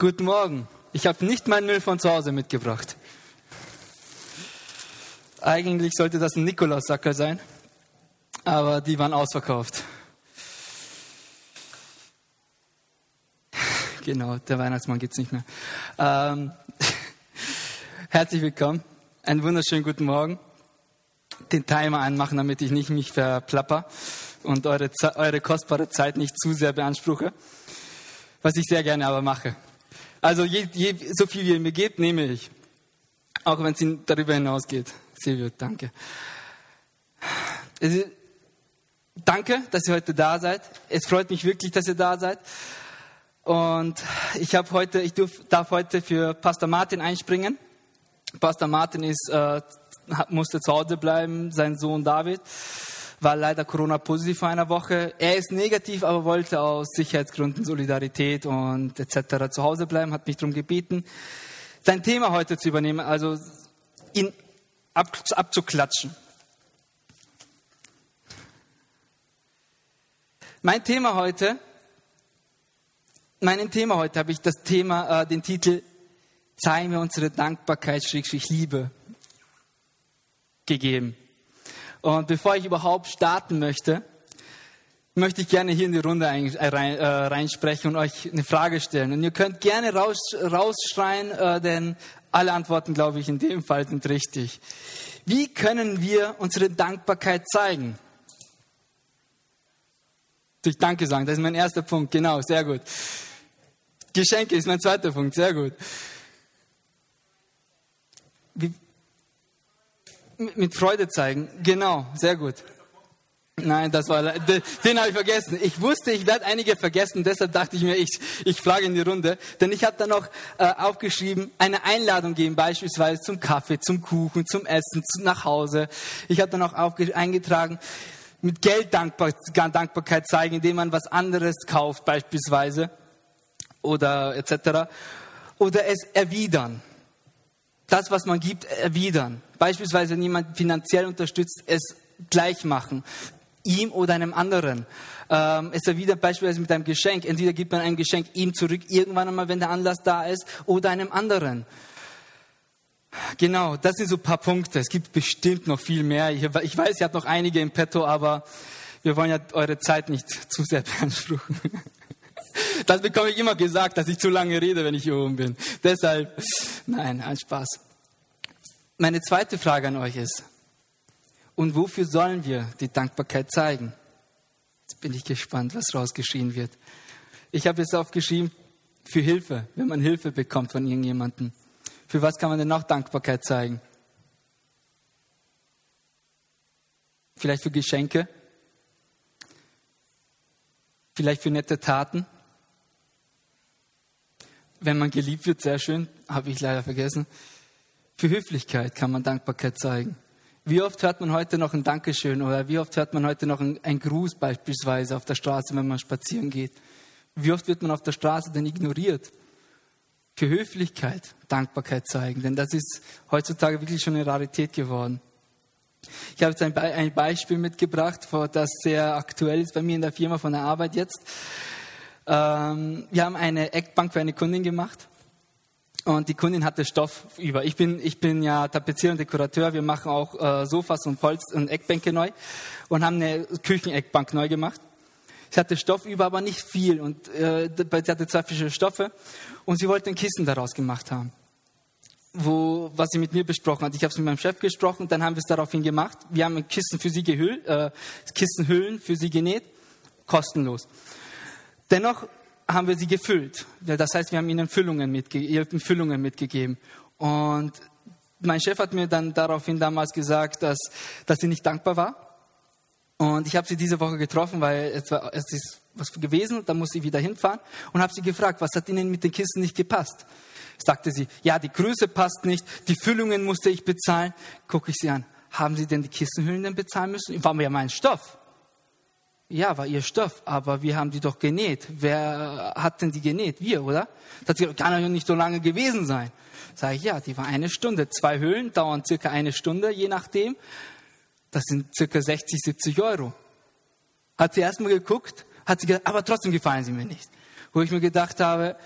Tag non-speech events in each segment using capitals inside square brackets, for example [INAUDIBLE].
Guten Morgen. Ich habe nicht meinen Müll von zu Hause mitgebracht. Eigentlich sollte das ein Nikolaussacker sein, aber die waren ausverkauft. [LAUGHS] Genau, der Weihnachtsmann gibt es nicht mehr. Ähm, [LAUGHS] herzlich willkommen. Einen wunderschönen guten Morgen. Den Timer anmachen, damit ich nicht mich verplapper und eure, eure kostbare Zeit nicht zu sehr beanspruche. Was ich sehr gerne aber mache. Also je, je, so viel wie ihr mir gebt, nehme ich. Auch wenn es darüber hinausgeht. Silvio, danke. Also, danke, dass ihr heute da seid. Es freut mich wirklich, dass ihr da seid. Und ich habe heute, ich darf, darf heute für Pastor Martin einspringen. Pastor Martin ist, äh, musste zu Hause bleiben, sein Sohn David war leider Corona-positiv vor einer Woche. Er ist negativ, aber wollte aus Sicherheitsgründen, Solidarität und etc. zu Hause bleiben, hat mich darum gebeten, sein Thema heute zu übernehmen, also ihn ab, abzuklatschen. Mein Thema heute, meinem Thema heute habe ich das Thema, äh, den Titel Zeigen wir unsere Dankbarkeit, Schrägstrich Liebe gegeben. Und bevor ich überhaupt starten möchte, möchte ich gerne hier in die Runde äh, reinsprechen und euch eine Frage stellen. Und ihr könnt gerne raus, rausschreien, äh, denn alle Antworten, glaube ich, in dem Fall sind richtig. Wie können wir unsere Dankbarkeit zeigen? Durch Danke sagen, das ist mein erster Punkt, genau, sehr gut. Geschenke ist mein zweiter Punkt, sehr gut. Mit Freude zeigen. Genau, sehr gut. Nein, das war, den habe ich vergessen. Ich wusste, ich werde einige vergessen, deshalb dachte ich mir, ich, ich frage in die Runde. Denn ich habe dann noch äh, aufgeschrieben, eine Einladung geben, beispielsweise zum Kaffee, zum Kuchen, zum Essen, zu, nach Hause. Ich habe dann auch eingetragen, mit Geld Dankbar, Dankbarkeit zeigen, indem man was anderes kauft, beispielsweise, oder etc. Oder es erwidern das, was man gibt, erwidern. Beispielsweise, jemand finanziell unterstützt, es gleich machen. Ihm oder einem anderen. Ähm, es erwidert beispielsweise mit einem Geschenk. Entweder gibt man ein Geschenk ihm zurück, irgendwann einmal, wenn der Anlass da ist, oder einem anderen. Genau, das sind so ein paar Punkte. Es gibt bestimmt noch viel mehr. Ich, ich weiß, ihr habt noch einige im Petto, aber wir wollen ja eure Zeit nicht zu sehr beanspruchen. [LAUGHS] [LAUGHS] Das bekomme ich immer gesagt, dass ich zu lange rede, wenn ich hier oben bin. Deshalb, nein, ein Spaß. Meine zweite Frage an euch ist, und wofür sollen wir die Dankbarkeit zeigen? Jetzt bin ich gespannt, was rausgeschrien wird. Ich habe jetzt aufgeschrieben, für Hilfe, wenn man Hilfe bekommt von irgendjemandem. Für was kann man denn noch Dankbarkeit zeigen? Vielleicht für Geschenke? Vielleicht für nette Taten? Wenn man geliebt wird, sehr schön, habe ich leider vergessen. Für Höflichkeit kann man Dankbarkeit zeigen. Wie oft hört man heute noch ein Dankeschön oder wie oft hört man heute noch ein, Gruß beispielsweise auf der Straße, wenn man spazieren geht? Wie oft wird man auf der Straße denn ignoriert? Für Höflichkeit Dankbarkeit zeigen, denn das ist heutzutage wirklich schon eine Rarität geworden. Ich habe jetzt ein, Be ein Beispiel mitgebracht, das sehr aktuell ist bei mir in der Firma von der Arbeit jetzt. Ähm, wir haben eine Eckbank für eine Kundin gemacht. Und die Kundin hatte Stoff über. Ich bin, ich bin ja Tapezierer und Dekorateur. Wir machen auch äh, Sofas und Polz und Eckbänke neu und haben eine Kücheneckbank neu gemacht. Sie hatte Stoff über, aber nicht viel. Und äh, sie hatte zwei verschiedene Stoffe und sie wollte ein Kissen daraus gemacht haben. Wo, was sie mit mir besprochen hat. Ich habe es mit meinem Chef gesprochen, dann haben wir es daraufhin gemacht. Wir haben ein Kissen für sie gehüllt, äh, Kissenhüllen für sie genäht, kostenlos. Dennoch haben wir sie gefüllt. Das heißt, wir haben ihnen Füllungen, mitge Füllungen mitgegeben. Und mein Chef hat mir dann daraufhin damals gesagt, dass, dass sie nicht dankbar war. Und ich habe sie diese Woche getroffen, weil es, war, es ist was gewesen, da muss sie wieder hinfahren und habe sie gefragt, was hat Ihnen mit den Kissen nicht gepasst? Sagte sie, ja, die Größe passt nicht, die Füllungen musste ich bezahlen. Gucke ich sie an, haben Sie denn die Kissenhüllen denn bezahlen müssen? War ja mein Stoff. Ja, war ihr Stoff, aber wir haben die doch genäht. Wer hat denn die genäht? Wir, oder? Das kann ja nicht so lange gewesen sein. Sag ich, ja, die war eine Stunde. Zwei Höhlen dauern circa eine Stunde, je nachdem. Das sind circa 60, 70 Euro. Hat sie erstmal geguckt, hat sie gesagt, aber trotzdem gefallen sie mir nicht. Wo ich mir gedacht habe,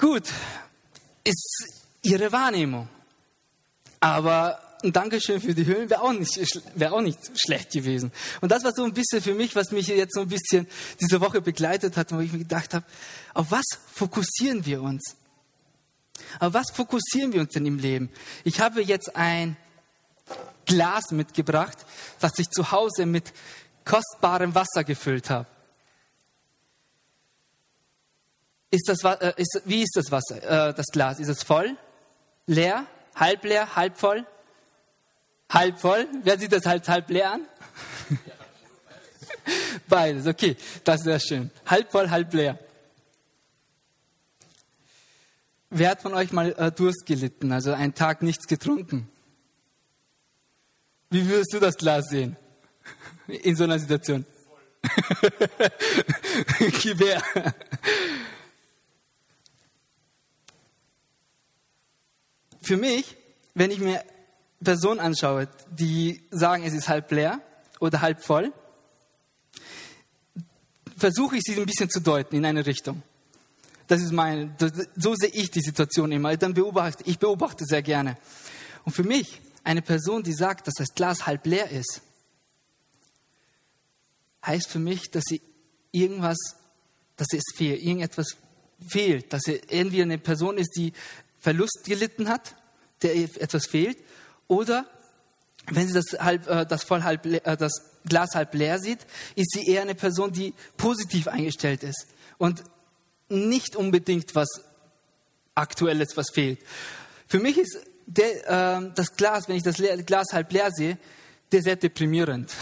Gut, ist ihre Wahrnehmung. Aber ein Dankeschön für die Höhlen wäre auch, nicht, wär auch nicht schlecht gewesen. Und das war so ein bisschen für mich, was mich jetzt so ein bisschen diese Woche begleitet hat, wo ich mir gedacht habe, auf was fokussieren wir uns? Auf was fokussieren wir uns denn im Leben? Ich habe jetzt ein Glas mitgebracht, das ich zu Hause mit kostbarem Wasser gefüllt habe. Ist das, äh, ist, wie ist das Wasser, äh, das Glas? Ist es voll? Leer? Halb leer? Halb voll? Halb voll? Wer sieht das halb, halb leer an? [LAUGHS] Beides, okay, das ist sehr schön. Halb voll, halb leer. Wer hat von euch mal äh, Durst gelitten, also einen Tag nichts getrunken? Wie würdest du das Glas sehen in so einer Situation? Gewehr. [LAUGHS] Für mich, wenn ich mir Personen anschaue, die sagen, es ist halb leer oder halb voll, versuche ich sie ein bisschen zu deuten in eine Richtung. Das ist mein, so sehe ich die Situation immer. Dann beobachte, ich beobachte sehr gerne. Und für mich, eine Person, die sagt, dass das Glas halb leer ist, heißt für mich, dass sie irgendwas, dass es fehlt, irgendetwas fehlt, dass sie irgendwie eine Person ist, die Verlust gelitten hat, der etwas fehlt oder wenn sie das, halb, äh, das, voll halb, äh, das Glas halb leer sieht, ist sie eher eine Person, die positiv eingestellt ist und nicht unbedingt was Aktuelles, was fehlt. Für mich ist der, äh, das Glas, wenn ich das Glas halb leer sehe, der sehr deprimierend.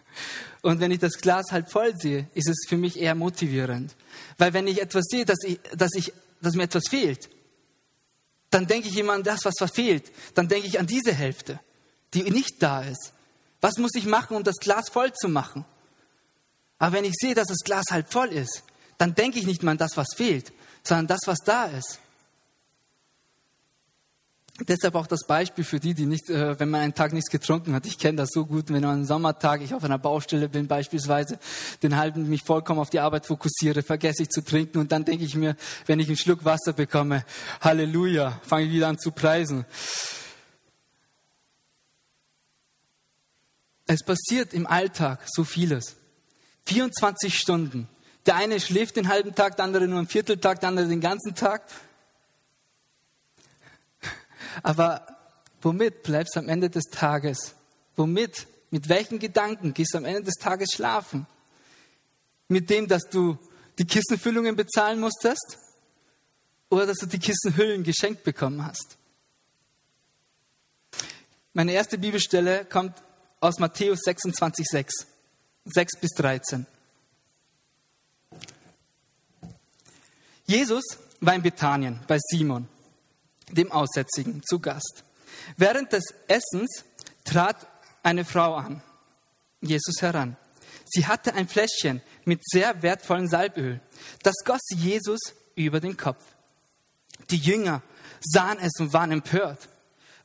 [LAUGHS] Und wenn ich das Glas halb voll sehe, ist es für mich eher motivierend. Weil wenn ich etwas sehe, dass, ich, dass, ich, dass mir etwas fehlt, dann denke ich immer an das, was verfehlt. Dann denke ich an diese Hälfte, die nicht da ist. Was muss ich machen, um das Glas voll zu machen? Aber wenn ich sehe, dass das Glas halb voll ist, dann denke ich nicht mehr an das, was fehlt, sondern das, was da ist. Deshalb auch das Beispiel für die, die nicht, äh, wenn man einen Tag nichts getrunken hat. Ich kenne das so gut, wenn man einen Sommertag, ich auf einer Baustelle bin beispielsweise, den halben mich vollkommen auf die Arbeit fokussiere, vergesse ich zu trinken und dann denke ich mir, wenn ich einen Schluck Wasser bekomme, Halleluja, fange ich wieder an zu preisen. Es passiert im Alltag so vieles. 24 Stunden. Der eine schläft den halben Tag, der andere nur einen Vierteltag, der andere den ganzen Tag. Aber womit bleibst du am Ende des Tages? Womit? Mit welchen Gedanken gehst du am Ende des Tages schlafen? Mit dem, dass du die Kissenfüllungen bezahlen musstest? Oder dass du die Kissenhüllen geschenkt bekommen hast? Meine erste Bibelstelle kommt aus Matthäus 26, 6, 6 bis 13. Jesus war in Bethanien bei Simon dem Aussätzigen, zu Gast. Während des Essens trat eine Frau an, Jesus heran. Sie hatte ein Fläschchen mit sehr wertvollem Salböl. Das goss Jesus über den Kopf. Die Jünger sahen es und waren empört.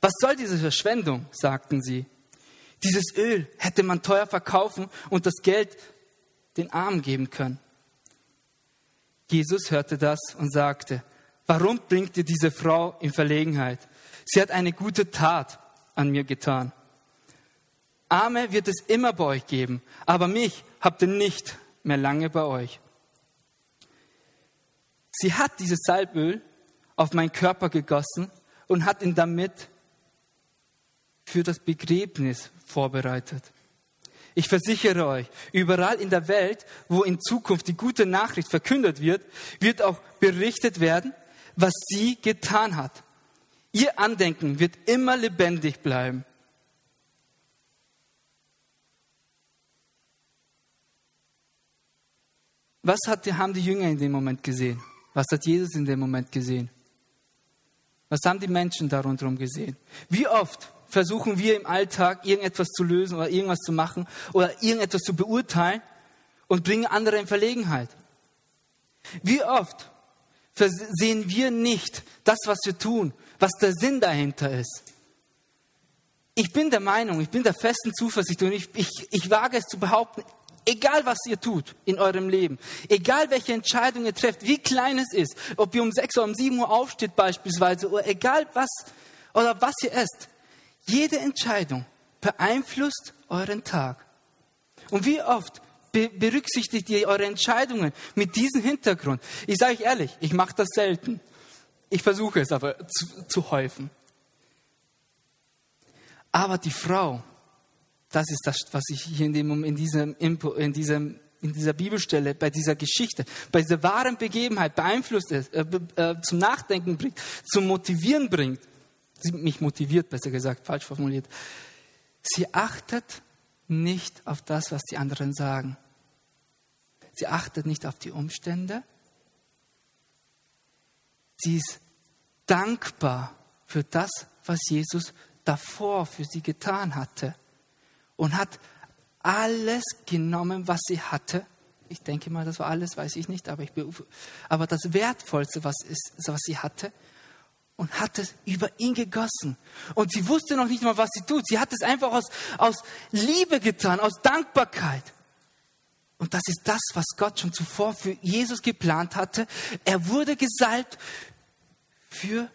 Was soll diese Verschwendung? sagten sie. Dieses Öl hätte man teuer verkaufen und das Geld den Armen geben können. Jesus hörte das und sagte, Warum bringt ihr diese Frau in Verlegenheit? Sie hat eine gute Tat an mir getan. Arme wird es immer bei euch geben, aber mich habt ihr nicht mehr lange bei euch. Sie hat dieses Salböl auf meinen Körper gegossen und hat ihn damit für das Begräbnis vorbereitet. Ich versichere euch, überall in der Welt, wo in Zukunft die gute Nachricht verkündet wird, wird auch berichtet werden, was sie getan hat. Ihr Andenken wird immer lebendig bleiben. Was hat, haben die Jünger in dem Moment gesehen? Was hat Jesus in dem Moment gesehen? Was haben die Menschen da rundherum gesehen? Wie oft versuchen wir im Alltag irgendetwas zu lösen oder irgendwas zu machen oder irgendetwas zu beurteilen und bringen andere in Verlegenheit? Wie oft sehen wir nicht das, was wir tun, was der Sinn dahinter ist. Ich bin der Meinung, ich bin der festen Zuversicht und ich, ich, ich wage es zu behaupten, Egal was ihr tut in eurem Leben, egal welche Entscheidung ihr trefft, wie klein es ist, ob ihr um 6 oder um 7 Uhr aufsteht beispielsweise, oder egal was oder was ihr esst, jede Entscheidung beeinflusst euren Tag. Und wie oft berücksichtigt ihr eure Entscheidungen mit diesem Hintergrund? Ich sage euch ehrlich, ich mache das selten. Ich versuche es aber zu, zu häufen. Aber die Frau, das ist das, was ich hier in, dem, in, diesem, in, diesem, in dieser Bibelstelle, bei dieser Geschichte, bei dieser wahren Begebenheit beeinflusst ist, äh, äh, zum Nachdenken bringt, zum Motivieren bringt. Sie mich motiviert, besser gesagt, falsch formuliert. Sie achtet nicht auf das, was die anderen sagen. Sie achtet nicht auf die Umstände. Sie ist dankbar für das, was Jesus davor für sie getan hatte und hat alles genommen, was sie hatte. Ich denke mal, das war alles, weiß ich nicht, aber, ich aber das Wertvollste, was, ist, was sie hatte, und hat es über ihn gegossen. Und sie wusste noch nicht mal, was sie tut. Sie hat es einfach aus, aus Liebe getan, aus Dankbarkeit. Und das ist das, was Gott schon zuvor für Jesus geplant hatte. Er wurde gesalbt für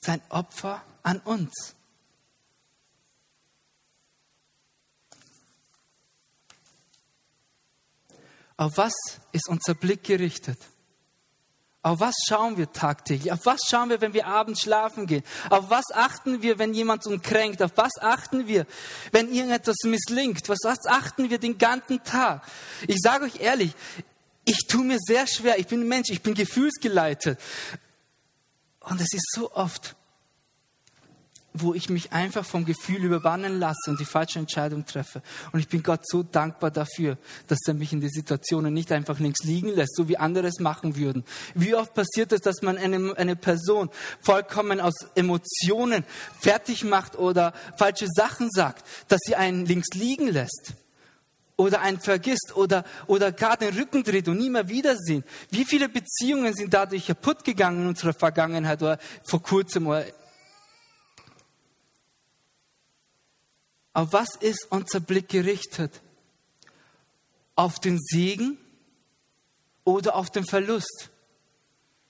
sein Opfer an uns. Auf was ist unser Blick gerichtet? Auf was schauen wir tagtäglich? Auf was schauen wir, wenn wir abends schlafen gehen? Auf was achten wir, wenn jemand uns kränkt? Auf was achten wir, wenn irgendetwas misslingt? Was, achten wir den ganzen Tag? Ich sage euch ehrlich, ich tue mir sehr schwer. Ich bin ein Mensch, ich bin gefühlsgeleitet. Und es ist so oft, wo ich mich einfach vom Gefühl überwannen lasse und die falsche Entscheidung treffe. Und ich bin Gott so dankbar dafür, dass er mich in die Situationen nicht einfach links liegen lässt, so wie andere es machen würden. Wie oft passiert es, dass man eine, eine Person vollkommen aus Emotionen fertig macht oder falsche Sachen sagt, dass sie einen links liegen lässt? Oder einen vergisst oder, oder gar den Rücken dreht und nie mehr wiedersehen. Wie viele Beziehungen sind dadurch kaputt gegangen in unserer Vergangenheit oder vor kurzem oder Auf was ist unser Blick gerichtet? Auf den Segen oder auf den Verlust?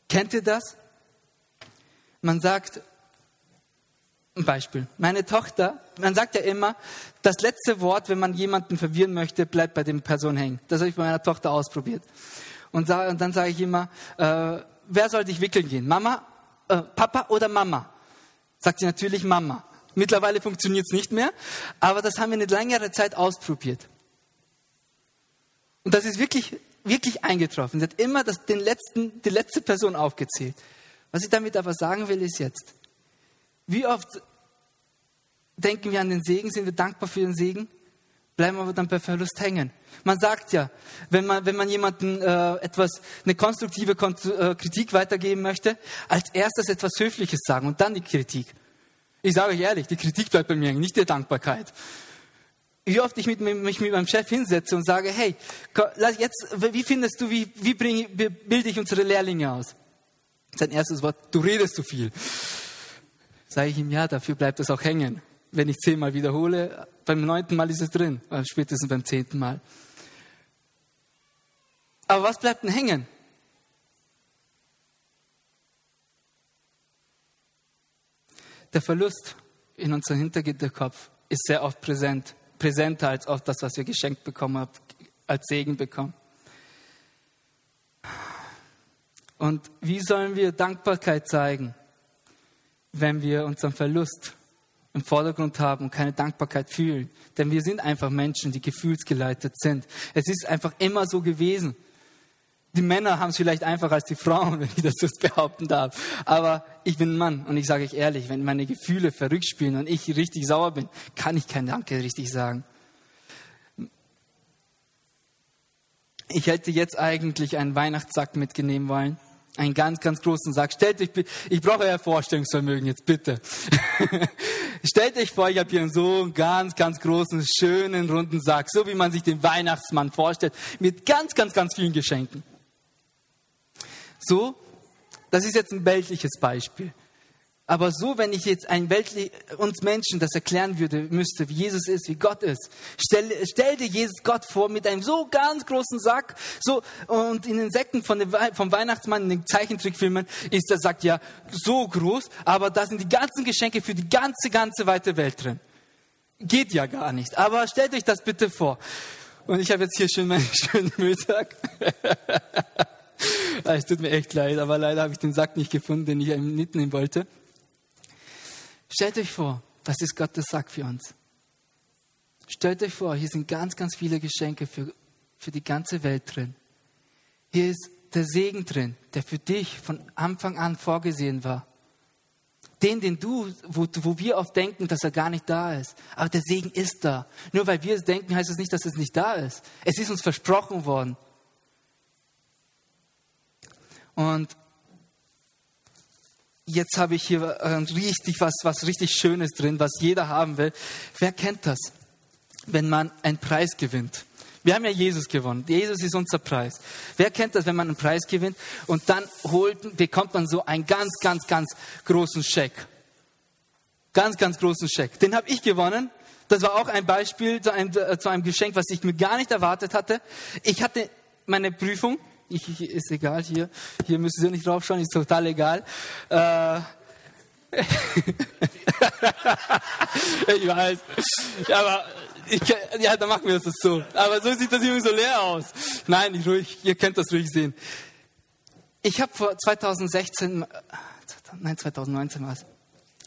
Kennt ihr das? Man sagt, ein Beispiel, meine Tochter, man sagt ja immer, das letzte Wort, wenn man jemanden verwirren möchte, bleibt bei der Person hängen. Das habe ich bei meiner Tochter ausprobiert. Und, dann sage ich immer, äh, wer soll dich wickeln gehen? Mama, äh, Papa oder Mama? Sagt sie natürlich Mama. Mittlerweile funktioniert es nicht mehr, aber das haben wir eine längere Zeit ausprobiert. Und das ist wirklich, wirklich eingetroffen. Sie hat immer das, den letzten, die letzte Person aufgezählt. Was ich damit aber sagen will, ist jetzt, wie oft denken wir an den Segen, sind wir dankbar für den Segen, bleiben aber dann bei Verlust hängen. Man sagt ja, wenn man, wenn man jemandem äh, etwas, eine konstruktive Kont äh, Kritik weitergeben möchte, als erstes etwas Höfliches sagen und dann die Kritik. Ich sage euch ehrlich, die Kritik bleibt bei mir nicht die Dankbarkeit. Wie oft ich mit, mich mit meinem Chef hinsetze und sage, hey, jetzt, wie findest du, wie, wie, bring, wie bilde ich unsere Lehrlinge aus? Sein erstes Wort, du redest zu viel. Sage ich ihm, ja, dafür bleibt es auch hängen. Wenn ich zehnmal wiederhole, beim neunten Mal ist es drin, spätestens beim zehnten Mal. Aber was bleibt denn hängen? Der Verlust in unserem Hintergitterkopf ist sehr oft präsent, präsenter als oft das, was wir geschenkt bekommen haben, als Segen bekommen. Und wie sollen wir Dankbarkeit zeigen, wenn wir unseren Verlust im Vordergrund haben und keine Dankbarkeit fühlen? Denn wir sind einfach Menschen, die gefühlsgeleitet sind. Es ist einfach immer so gewesen. Die Männer haben es vielleicht einfacher als die Frauen, [LAUGHS] wenn ich das so behaupten darf. Aber ich bin ein Mann und ich sage euch ehrlich, wenn meine Gefühle verrückt spielen und ich richtig sauer bin, kann ich kein Danke richtig sagen. Ich hätte jetzt eigentlich einen Weihnachtssack mitgenehmen wollen. Einen ganz, ganz großen Sack. Stellt euch, ich brauche euer Vorstellungsvermögen jetzt, bitte. [LAUGHS] Stellt euch vor, ich habe hier so einen ganz, ganz großen, schönen, runden Sack, so wie man sich den Weihnachtsmann vorstellt, mit ganz, ganz, ganz vielen Geschenken. So, das ist jetzt ein weltliches Beispiel. Aber so, wenn ich jetzt ein weltlich, uns Menschen das erklären würde, müsste, wie Jesus ist, wie Gott ist, stell, stell dir Jesus Gott vor mit einem so ganz großen Sack, so, und in den Säcken von dem, vom Weihnachtsmann in den Zeichentrickfilmen ist der Sack ja so groß, aber da sind die ganzen Geschenke für die ganze, ganze weite Welt drin. Geht ja gar nicht. Aber stellt euch das bitte vor. Und ich habe jetzt hier schon meinen [LAUGHS] schönen Mittag. [LAUGHS] [LAUGHS] es tut mir echt leid, aber leider habe ich den Sack nicht gefunden, den ich mitnehmen wollte. Stellt euch vor, das ist Gottes Sack für uns. Stellt euch vor, hier sind ganz, ganz viele Geschenke für, für die ganze Welt drin. Hier ist der Segen drin, der für dich von Anfang an vorgesehen war. Den, den du, wo, wo wir oft denken, dass er gar nicht da ist. Aber der Segen ist da. Nur weil wir es denken, heißt es das nicht, dass es nicht da ist. Es ist uns versprochen worden. Und jetzt habe ich hier äh, richtig was, was richtig Schönes drin, was jeder haben will. Wer kennt das? Wenn man einen Preis gewinnt. Wir haben ja Jesus gewonnen. Jesus ist unser Preis. Wer kennt das, wenn man einen Preis gewinnt und dann holt, bekommt man so einen ganz, ganz, ganz großen Scheck. Ganz, ganz großen Scheck. Den habe ich gewonnen. Das war auch ein Beispiel zu einem, äh, zu einem Geschenk, was ich mir gar nicht erwartet hatte. Ich hatte meine Prüfung ich, ich, ist egal, hier, hier müssen Sie nicht draufschauen, ist total egal. Äh, [LAUGHS] ich weiß, aber ich, ja, dann machen wir das so. Aber so sieht das irgendwie so leer aus. Nein, ich ruhig, ihr könnt das ruhig sehen. Ich habe vor 2016, nein, 2019 war es,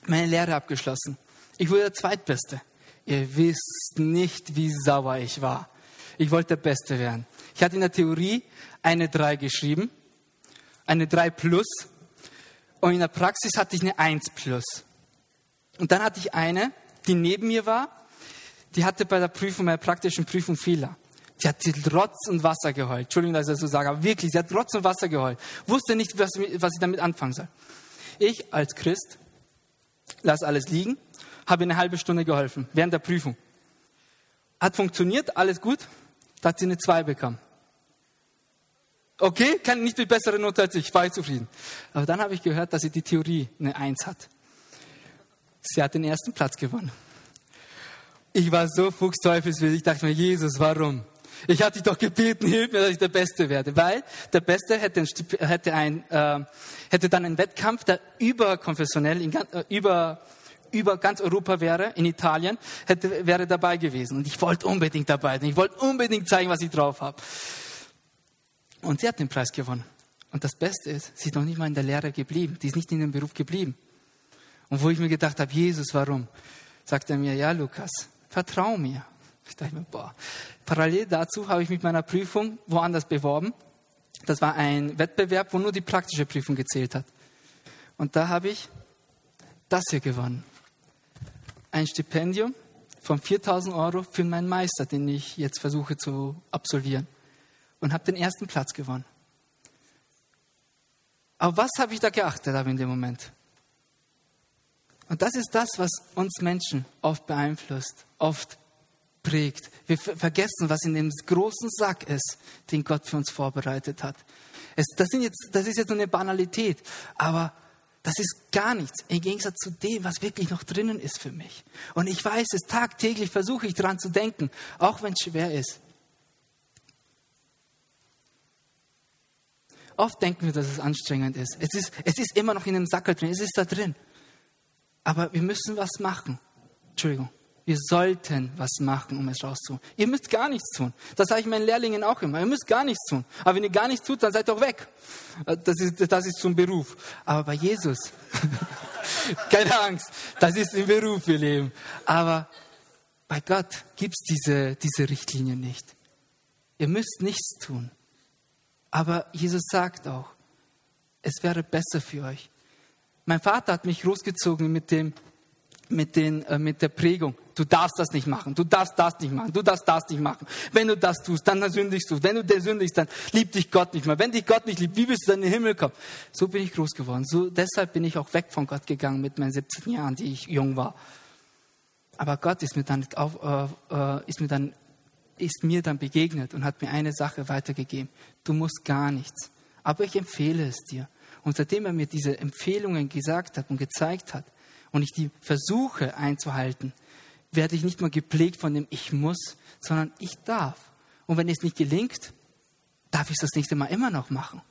meine Lehre abgeschlossen. Ich wurde der Zweitbeste. Ihr wisst nicht, wie sauer ich war. Ich wollte der Beste werden. Ich hatte in der Theorie eine 3 geschrieben, eine 3 plus. Und in der Praxis hatte ich eine 1 plus. Und dann hatte ich eine, die neben mir war, die hatte bei der Prüfung, meiner praktischen Prüfung Fehler. Die hat Rotz und Wasser geheult. Entschuldigung, dass ich das so sage, aber wirklich, sie hat Rotz und Wasser geheult. Wusste nicht, was, was ich damit anfangen soll. Ich als Christ lass alles liegen, habe eine halbe Stunde geholfen, während der Prüfung. Hat funktioniert, alles gut. Da hat sie eine 2 bekommen. Okay, kann nicht mit besseren Note als ich, war ich zufrieden. Aber dann habe ich gehört, dass sie die Theorie eine Eins hat. Sie hat den ersten Platz gewonnen. Ich war so fuchsteufelswild, ich dachte mir, Jesus, warum? Ich hatte dich doch gebeten, hilf mir, dass ich der Beste werde. Weil der Beste hätte, ein, hätte, ein, äh, hätte dann einen Wettkampf, der überkonfessionell, in, äh, über, über ganz Europa wäre, in Italien, hätte, wäre dabei gewesen. Und ich wollte unbedingt dabei sein. Ich wollte unbedingt zeigen, was ich drauf habe. Und sie hat den Preis gewonnen. Und das Beste ist, sie ist noch nicht mal in der Lehre geblieben. Die ist nicht in dem Beruf geblieben. Und wo ich mir gedacht habe, Jesus, warum? Sagt er mir, ja, Lukas, vertrau mir. Ich dachte mir, boah. Parallel dazu habe ich mit meiner Prüfung woanders beworben. Das war ein Wettbewerb, wo nur die praktische Prüfung gezählt hat. Und da habe ich das hier gewonnen. Ein Stipendium von 4000 Euro für meinen Meister, den ich jetzt versuche zu absolvieren und habe den ersten Platz gewonnen. Auf was habe ich da geachtet in dem Moment? Und das ist das, was uns Menschen oft beeinflusst, oft prägt. Wir vergessen, was in dem großen Sack ist, den Gott für uns vorbereitet hat. Es, das, jetzt, das ist jetzt nur eine Banalität, aber das ist gar nichts im Gegensatz zu dem, was wirklich noch drinnen ist für mich. Und ich weiß es, tagtäglich versuche ich daran zu denken, auch wenn es schwer ist. Oft denken wir, dass es anstrengend ist. Es ist, es ist immer noch in dem Sackel drin, es ist da drin. Aber wir müssen was machen. Entschuldigung. Wir sollten was machen, um es rauszuholen. Ihr müsst gar nichts tun. Das sage ich meinen Lehrlingen auch immer. Ihr müsst gar nichts tun. Aber wenn ihr gar nichts tut, dann seid doch weg. Das ist, das ist zum Beruf. Aber bei Jesus, [LAUGHS] keine Angst, das ist im Beruf, wir leben. Aber bei Gott gibt es diese, diese Richtlinie nicht. Ihr müsst nichts tun. Aber Jesus sagt auch, es wäre besser für euch. Mein Vater hat mich großgezogen mit, dem, mit, den, äh, mit der Prägung. Du darfst das nicht machen, du darfst das nicht machen, du darfst das nicht machen. Wenn du das tust, dann sündigst du. Wenn du der sündigst, dann liebt dich Gott nicht mehr. Wenn dich Gott nicht liebt, wie willst du dann in den Himmel kommen? So bin ich groß geworden. So, deshalb bin ich auch weg von Gott gegangen mit meinen 17 Jahren, die ich jung war. Aber Gott ist mir dann, auf, äh, äh ist mir dann ist mir dann begegnet und hat mir eine Sache weitergegeben. Du musst gar nichts. Aber ich empfehle es dir. Und seitdem er mir diese Empfehlungen gesagt hat und gezeigt hat und ich die versuche einzuhalten, werde ich nicht mehr geprägt von dem Ich muss, sondern ich darf. Und wenn es nicht gelingt, darf ich es das nächste Mal immer noch machen.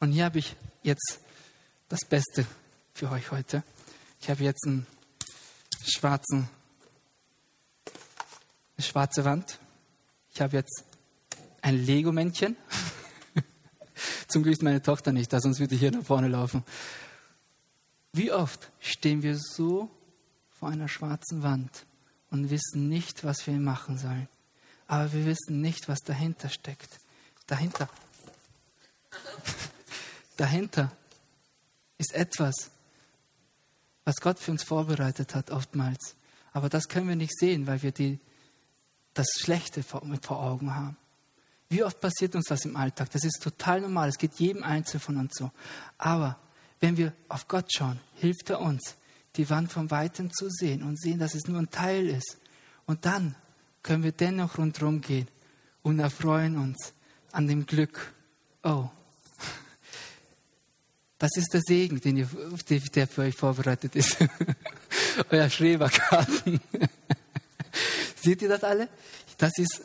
Und hier habe ich jetzt das Beste für euch heute. Ich habe jetzt einen schwarzen, eine schwarze Wand. Ich habe jetzt ein Lego-Männchen. [LAUGHS] Zum Glück ist meine Tochter nicht da, sonst würde ich hier nach vorne laufen. Wie oft stehen wir so vor einer schwarzen Wand und wissen nicht, was wir machen sollen. Aber wir wissen nicht, was dahinter steckt. Dahinter. [LAUGHS] dahinter ist etwas, was Gott für uns vorbereitet hat, oftmals. Aber das können wir nicht sehen, weil wir die, das Schlechte vor, vor Augen haben. Wie oft passiert uns das im Alltag? Das ist total normal. Es geht jedem Einzelnen von uns so. Aber wenn wir auf Gott schauen, hilft er uns, die Wand von weitem zu sehen und sehen, dass es nur ein Teil ist. Und dann können wir dennoch rundherum gehen und erfreuen uns an dem Glück. Oh, das ist der Segen, den ihr, der für euch vorbereitet ist. [LAUGHS] Euer Schrebergarten. Seht ihr das alle? Das ist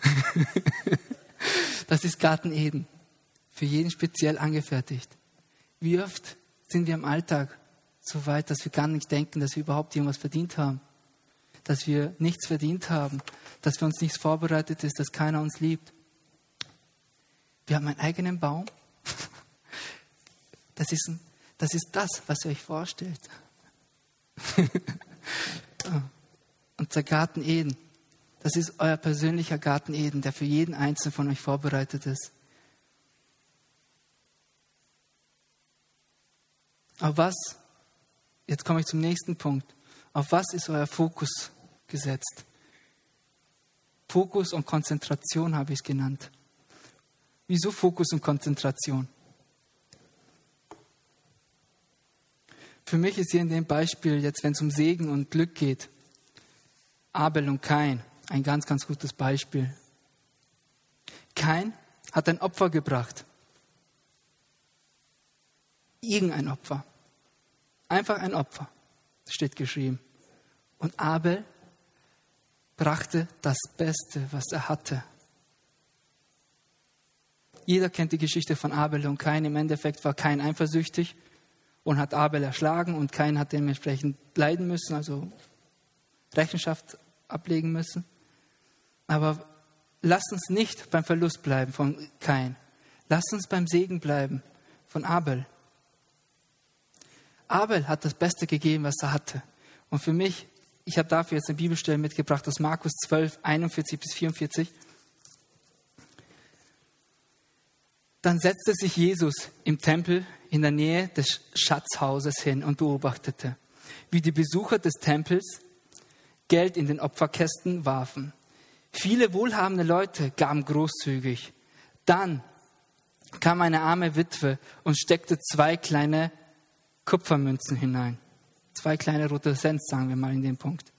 [LAUGHS] das ist Garten Eden. Für jeden speziell angefertigt. Wie oft sind wir im Alltag so weit, dass wir gar nicht denken, dass wir überhaupt irgendwas verdient haben. Dass wir nichts verdient haben. Dass für uns nichts vorbereitet ist, dass keiner uns liebt. Wir haben einen eigenen Baum. [LAUGHS] Das ist, ein, das, ist das, was ihr euch vorstellt. [LAUGHS] Unser Garten Eden. Das ist euer persönlicher Garten Eden, der für jeden Einzelnen von euch vorbereitet ist. Auf was, jetzt komme ich zum nächsten Punkt, auf was ist euer Fokus gesetzt? Fokus und Konzentration habe ich es genannt. Wieso Fokus und Konzentration? Für mich ist hier in dem Beispiel jetzt, wenn es um Segen und Glück geht, Abel und Kain ein ganz, ganz gutes Beispiel. Kein hat ein Opfer gebracht. Irgendein Opfer. Einfach ein Opfer, steht geschrieben. Und Abel brachte das Beste, was er hatte. Jeder kennt die Geschichte von Abel und Kain. Im Endeffekt war Kain eifersüchtig und hat Abel erschlagen und Kain hat dementsprechend leiden müssen, also Rechenschaft ablegen müssen. Aber lass uns nicht beim Verlust bleiben von Kain. Lass uns beim Segen bleiben von Abel. Abel hat das Beste gegeben, was er hatte. Und für mich, ich habe dafür jetzt eine Bibelstelle mitgebracht aus Markus 12, 41 bis 44. Dann setzte sich Jesus im Tempel in der Nähe des Schatzhauses hin und beobachtete, wie die Besucher des Tempels Geld in den Opferkästen warfen. Viele wohlhabende Leute gaben großzügig. Dann kam eine arme Witwe und steckte zwei kleine Kupfermünzen hinein. Zwei kleine rote Cent, sagen wir mal in dem Punkt.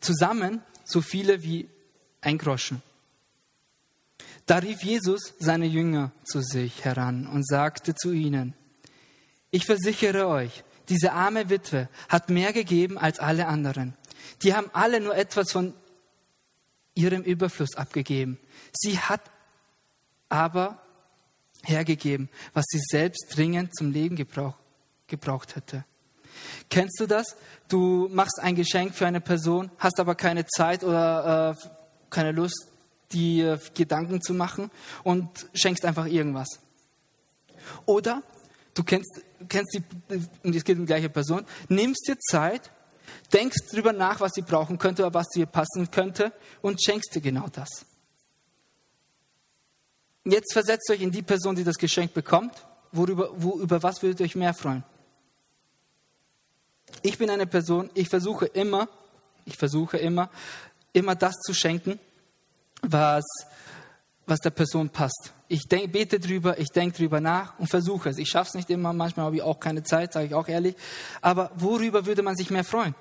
Zusammen so viele wie ein Groschen. Da rief Jesus seine Jünger zu sich heran und sagte zu ihnen, ich versichere euch, diese arme Witwe hat mehr gegeben als alle anderen. Die haben alle nur etwas von ihrem Überfluss abgegeben. Sie hat aber hergegeben, was sie selbst dringend zum Leben gebrauch, gebraucht hätte. Kennst du das? Du machst ein Geschenk für eine Person, hast aber keine Zeit oder äh, keine Lust, die äh, Gedanken zu machen und schenkst einfach irgendwas. Oder du kennst, kennst die, und es geht um die gleiche Person, nimmst dir Zeit, denkst drüber nach, was sie brauchen könnte oder was ihr passen könnte und schenkst dir genau das. Jetzt versetzt euch in die Person, die das Geschenk bekommt. Worüber, wo, über was würdet ihr euch mehr freuen? Ich bin eine Person, ich versuche immer, ich versuche immer, immer das zu schenken, was, was der Person passt. Ich denk, bete drüber, ich denke drüber nach und versuche es. Ich schaffe es nicht immer, manchmal habe ich auch keine Zeit, sage ich auch ehrlich. Aber worüber würde man sich mehr freuen?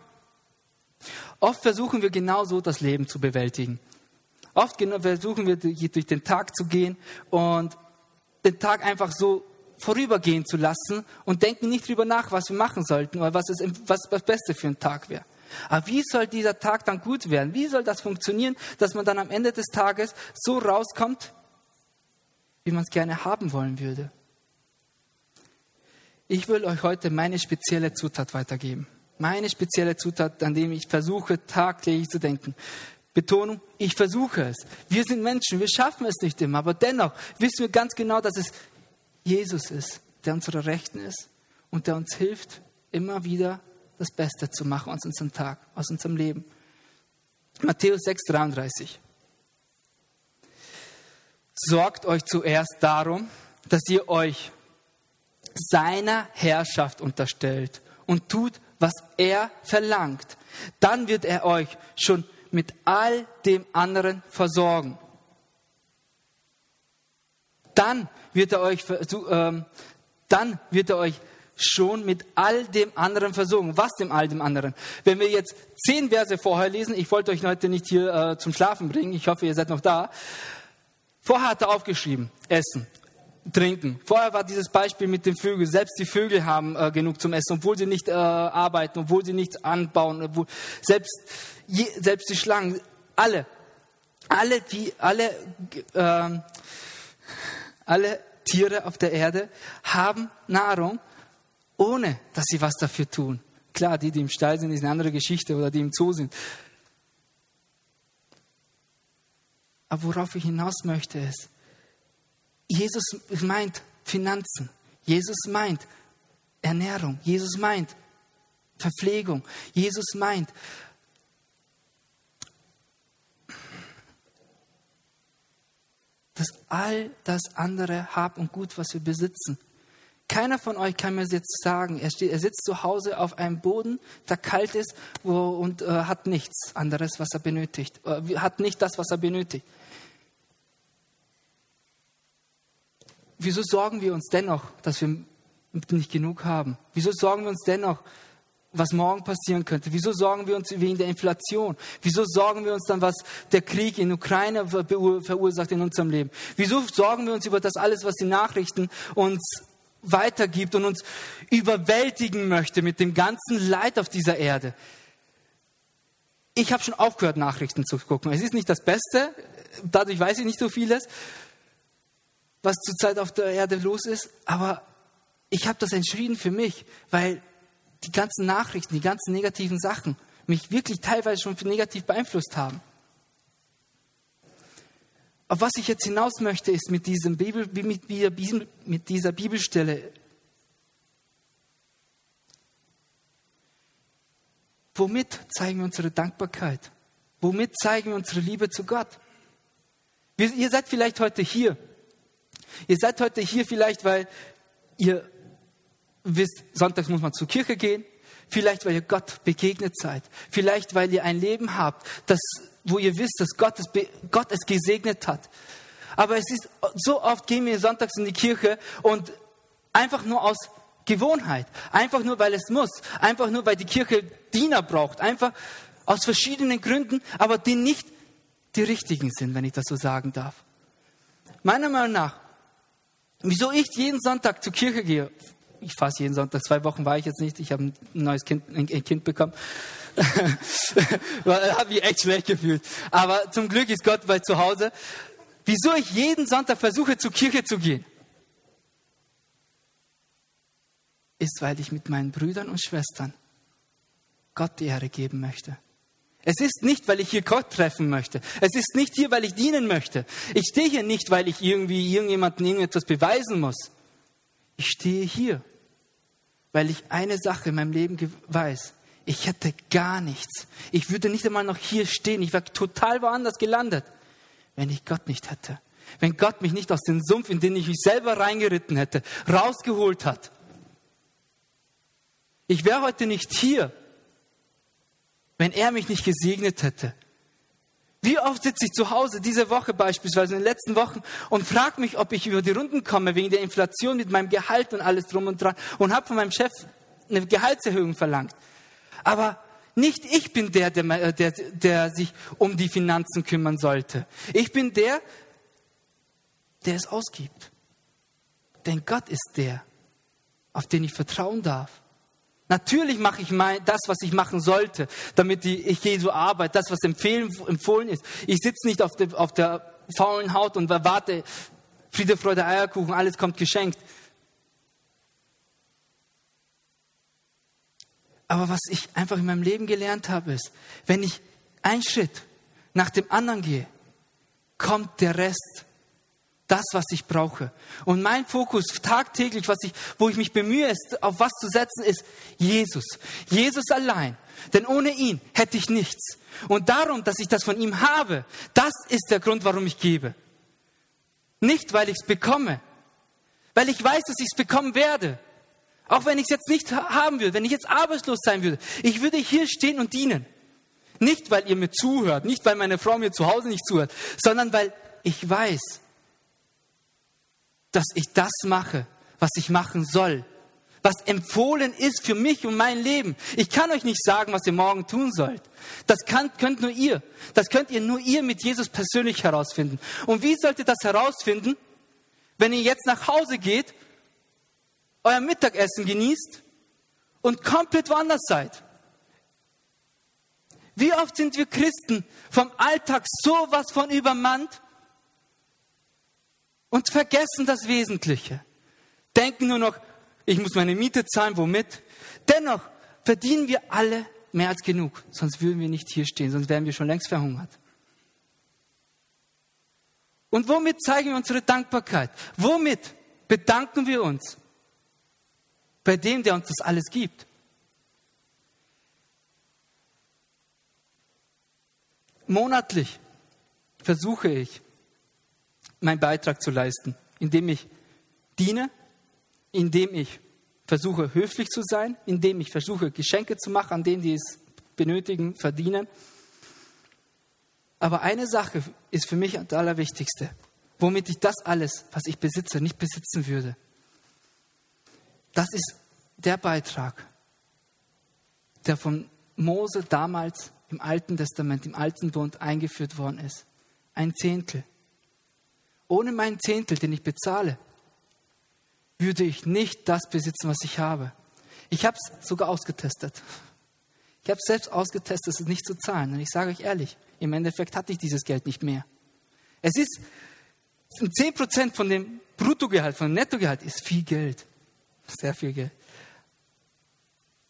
Oft versuchen wir genauso das Leben zu bewältigen. Oft versuchen wir durch den Tag zu gehen und den Tag einfach so vorübergehen zu lassen und denken nicht darüber nach, was wir machen sollten oder was, ist, was das Beste für einen Tag wäre. Aber wie soll dieser Tag dann gut werden? Wie soll das funktionieren, dass man dann am Ende des Tages so rauskommt, wie man es gerne haben wollen würde? Ich will euch heute meine spezielle Zutat weitergeben. Meine spezielle Zutat, an dem ich versuche, tagtäglich zu denken. Betonung, ich versuche es. Wir sind Menschen, wir schaffen es nicht immer, aber dennoch wissen wir ganz genau, dass es Jesus ist, der unsere Rechten ist und der uns hilft, immer wieder das Beste zu machen aus unserem Tag, aus unserem Leben. Matthäus 6, 33. Sorgt euch zuerst darum, dass ihr euch seiner Herrschaft unterstellt und tut, was er verlangt. Dann wird er euch schon mit all dem anderen versorgen. Dann wird er euch, äh, dann wird er euch schon mit all dem anderen versorgen. Was dem all dem anderen? Wenn wir jetzt zehn Verse vorher lesen, ich wollte euch heute nicht hier äh, zum Schlafen bringen, ich hoffe, ihr seid noch da. Vorher hat er aufgeschrieben, Essen, Trinken. Vorher war dieses Beispiel mit den Vögeln. Selbst die Vögel haben äh, genug zum Essen, obwohl sie nicht äh, arbeiten, obwohl sie nichts anbauen, obwohl, selbst je, selbst die Schlangen, alle, alle, die, alle, äh, alle Tiere auf der Erde haben Nahrung, ohne dass sie was dafür tun. Klar, die, die im Stall sind, ist eine andere Geschichte oder die im Zoo sind. Aber worauf ich hinaus möchte ist, Jesus meint Finanzen. Jesus meint Ernährung. Jesus meint Verpflegung. Jesus meint dass all das andere Hab und Gut, was wir besitzen. Keiner von euch kann mir jetzt sagen, er, steht, er sitzt zu Hause auf einem Boden, der kalt ist wo, und äh, hat nichts anderes, was er benötigt. Äh, hat nicht das, was er benötigt. Wieso sorgen wir uns dennoch, dass wir nicht genug haben? Wieso sorgen wir uns dennoch, was morgen passieren könnte? Wieso sorgen wir uns wegen der Inflation? Wieso sorgen wir uns dann, was der Krieg in Ukraine verursacht in unserem Leben? Wieso sorgen wir uns über das alles, was die Nachrichten uns weitergibt und uns überwältigen möchte mit dem ganzen Leid auf dieser Erde? Ich habe schon aufgehört, Nachrichten zu gucken. Es ist nicht das Beste, dadurch weiß ich nicht so vieles, was zurzeit auf der Erde los ist, aber ich habe das entschieden für mich, weil die ganzen Nachrichten, die ganzen negativen Sachen mich wirklich teilweise schon negativ beeinflusst haben. Auf was ich jetzt hinaus möchte, ist mit, diesem Bibel, mit, mit dieser Bibelstelle. Womit zeigen wir unsere Dankbarkeit? Womit zeigen wir unsere Liebe zu Gott? Wir, ihr seid vielleicht heute hier. Ihr seid heute hier vielleicht, weil ihr wisst, sonntags muss man zur Kirche gehen. Vielleicht, weil ihr Gott begegnet seid. Vielleicht, weil ihr ein Leben habt, das, wo ihr wisst, dass Gott es, Gott es gesegnet hat. Aber es ist, so oft gehen wir sonntags in die Kirche und einfach nur aus Gewohnheit, einfach nur, weil es muss, einfach nur, weil die Kirche Diener braucht, einfach aus verschiedenen Gründen, aber die nicht die richtigen sind, wenn ich das so sagen darf. Meiner Meinung nach, wieso ich jeden Sonntag zur Kirche gehe, ich fast jeden Sonntag, zwei Wochen war ich jetzt nicht, ich habe ein neues Kind, ein Kind bekommen. [LAUGHS] habe ich echt schlecht gefühlt. Aber zum Glück ist Gott bei zu Hause. Wieso ich jeden Sonntag versuche, zur Kirche zu gehen? Ist, weil ich mit meinen Brüdern und Schwestern Gott die Ehre geben möchte. Es ist nicht, weil ich hier Gott treffen möchte. Es ist nicht hier, weil ich dienen möchte. Ich stehe hier nicht, weil ich irgendwie irgendjemandem irgendetwas beweisen muss. Ich stehe hier, weil ich eine Sache in meinem Leben weiß. Ich hätte gar nichts. Ich würde nicht einmal noch hier stehen. Ich wäre total woanders gelandet, wenn ich Gott nicht hätte. Wenn Gott mich nicht aus dem Sumpf, in den ich mich selber reingeritten hätte, rausgeholt hat. Ich wäre heute nicht hier, wenn er mich nicht gesegnet hätte. Wie oft sitze ich zu Hause, diese Woche beispielsweise, in den letzten Wochen, und frage mich, ob ich über die Runden komme wegen der Inflation mit meinem Gehalt und alles drum und dran und habe von meinem Chef eine Gehaltserhöhung verlangt. Aber Nicht ich bin der, der, der, der sich um die Finanzen kümmern sollte. Ich bin der, der es ausgibt. Denn Gott ist der, auf den ich vertrauen darf. Natürlich mache ich mein, das, was ich machen sollte, damit ich Jesu Arbeit, das, was empfehlen, empfohlen ist. Ich sitze nicht auf der, auf der faulen Haut und erwarte Friede, Freude, Eierkuchen, alles kommt geschenkt. Aber was ich einfach in meinem Leben gelernt habe, ist, wenn ich einen Schritt nach dem anderen gehe, kommt der Rest das, was ich brauche. Und mein Fokus tagtäglich, was ich, wo ich mich bemühe, ist, auf was zu setzen, ist Jesus. Jesus allein. Denn ohne ihn hätte ich nichts. Und darum, dass ich das von ihm habe, das ist der Grund, warum ich gebe. Nicht, weil ich es bekomme. Weil ich weiß, dass ich es bekommen werde. Auch wenn ich es jetzt nicht haben würde, wenn ich jetzt arbeitslos sein würde. Ich würde hier stehen und dienen. Nicht, weil ihr mir zuhört, nicht, weil meine Frau mir zu Hause nicht zuhört, sondern weil ich weiß, dass ich das mache, was ich machen soll, was empfohlen ist für mich und mein Leben. Ich kann euch nicht sagen, was ihr morgen tun sollt. Das kann, könnt nur ihr. Das könnt ihr nur ihr mit Jesus persönlich herausfinden. Und wie sollt ihr das herausfinden, wenn ihr jetzt nach Hause geht, euer Mittagessen genießt und komplett woanders seid? Wie oft sind wir Christen vom Alltag sowas von übermannt, und vergessen das Wesentliche. Denken nur noch, ich muss meine Miete zahlen, womit? Dennoch verdienen wir alle mehr als genug, sonst würden wir nicht hier stehen, sonst wären wir schon längst verhungert. Und womit zeigen wir unsere Dankbarkeit? Womit bedanken wir uns bei dem, der uns das alles gibt? Monatlich versuche ich, meinen Beitrag zu leisten, indem ich diene, indem ich versuche höflich zu sein, indem ich versuche Geschenke zu machen an denen, die es benötigen, verdienen. Aber eine Sache ist für mich das Allerwichtigste, womit ich das alles, was ich besitze, nicht besitzen würde. Das ist der Beitrag, der von Mose damals im Alten Testament, im Alten Bund eingeführt worden ist. Ein Zehntel. Ohne meinen Zehntel, den ich bezahle, würde ich nicht das besitzen, was ich habe. Ich habe es sogar ausgetestet. Ich habe selbst ausgetestet, es nicht zu zahlen. Und ich sage euch ehrlich, im Endeffekt hatte ich dieses Geld nicht mehr. Es ist 10% von dem Bruttogehalt, von dem Nettogehalt ist viel Geld. Sehr viel Geld.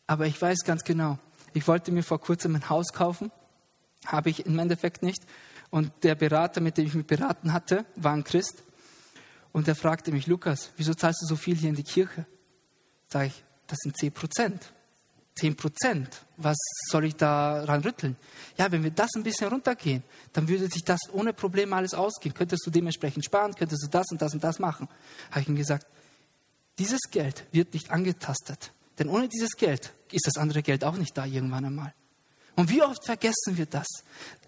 Aber ich weiß ganz genau, ich wollte mir vor kurzem ein Haus kaufen, habe ich im Endeffekt nicht. Und der Berater, mit dem ich mich beraten hatte, war ein Christ. Und er fragte mich, Lukas, wieso zahlst du so viel hier in die Kirche? Sag ich, das sind 10 Prozent. 10 Prozent. Was soll ich daran rütteln? Ja, wenn wir das ein bisschen runtergehen, dann würde sich das ohne Probleme alles ausgehen. Könntest du dementsprechend sparen, könntest du das und das und das machen. Habe ich ihm gesagt, dieses Geld wird nicht angetastet. Denn ohne dieses Geld ist das andere Geld auch nicht da irgendwann einmal. Und wie oft vergessen wir das?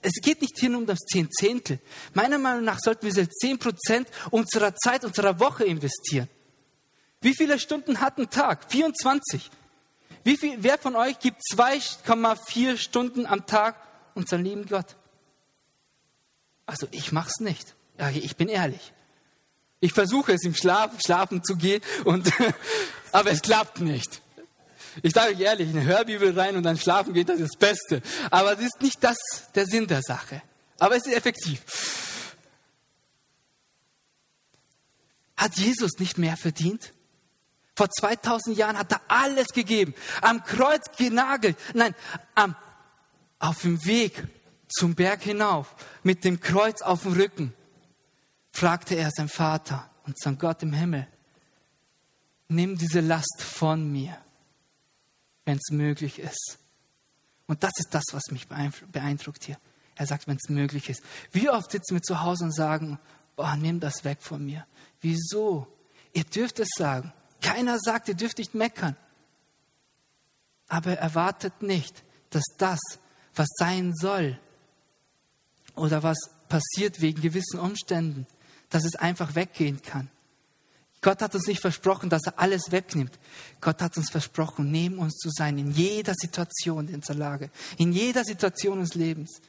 Es geht nicht nur um das zehn Zehntel. Meiner Meinung nach sollten wir zehn Prozent unserer Zeit, unserer Woche investieren. Wie viele Stunden hat ein Tag? 24. Wie viel, wer von euch gibt 2,4 Stunden am Tag unseren lieben Gott? Also ich mach's nicht. Ich bin ehrlich. Ich versuche es im Schlaf, Schlafen zu gehen und, [LAUGHS] aber es klappt nicht. Ich sage euch ehrlich, eine Hörbibel rein und dann schlafen geht, das ist das Beste. Aber es ist nicht das der Sinn der Sache. Aber es ist effektiv. Hat Jesus nicht mehr verdient? Vor 2000 Jahren hat er alles gegeben. Am Kreuz genagelt. Nein, am, auf dem Weg zum Berg hinauf, mit dem Kreuz auf dem Rücken, fragte er seinen Vater und sein Gott im Himmel, nimm diese Last von mir wenn es möglich ist. Und das ist das, was mich beeindruckt hier. Er sagt, wenn es möglich ist. Wie oft sitzen wir zu Hause und sagen, oh, nimm das weg von mir. Wieso? Ihr dürft es sagen. Keiner sagt, ihr dürft nicht meckern. Aber erwartet nicht, dass das, was sein soll oder was passiert wegen gewissen Umständen, dass es einfach weggehen kann. Gott hat uns nicht versprochen, dass er alles wegnimmt. Gott hat uns versprochen, neben uns zu sein, in jeder Situation in unserer Lage, in jeder Situation des Lebens.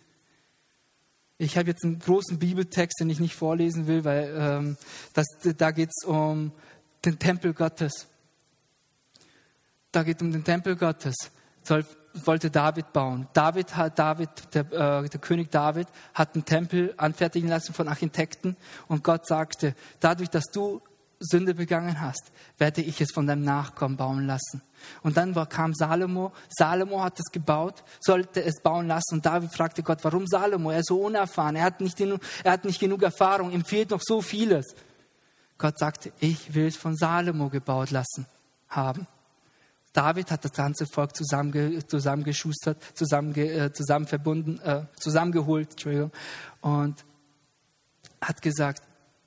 Ich habe jetzt einen großen Bibeltext, den ich nicht vorlesen will, weil ähm, das, da geht es um den Tempel Gottes. Da geht es um den Tempel Gottes. Soll, wollte David bauen. David hat David, der, äh, der König David, hat einen Tempel anfertigen lassen von Architekten und Gott sagte, dadurch, dass du Sünde begangen hast, werde ich es von deinem Nachkommen bauen lassen. Und dann kam Salomo. Salomo hat es gebaut, sollte es bauen lassen. Und David fragte Gott, warum Salomo? Er ist so unerfahren, er hat nicht, er hat nicht genug Erfahrung, ihm fehlt noch so vieles. Gott sagte, ich will es von Salomo gebaut lassen haben. David hat das ganze Volk zusammenge, zusammengeschustert, zusammenge, äh, zusammen verbunden, äh, zusammengeholt, Entschuldigung, und hat gesagt,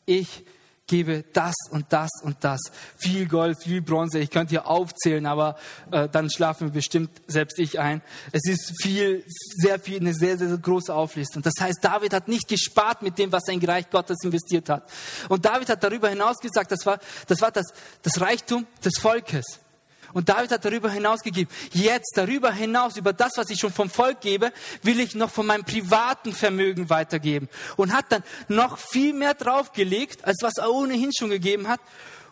ich gebe das und das und das. Viel Gold, viel Bronze. Ich könnte hier aufzählen, aber äh, dann schlafen wir bestimmt selbst ich ein. Es ist viel, sehr viel, eine sehr, sehr große Auflistung. Das heißt, David hat nicht gespart mit dem, was er in Reich Gottes investiert hat. Und David hat darüber hinaus gesagt, das war das, war das, das Reichtum des Volkes. Und David hat darüber hinaus gegeben. Jetzt, darüber hinaus, über das, was ich schon vom Volk gebe, will ich noch von meinem privaten Vermögen weitergeben. Und hat dann noch viel mehr draufgelegt, als was er ohnehin schon gegeben hat.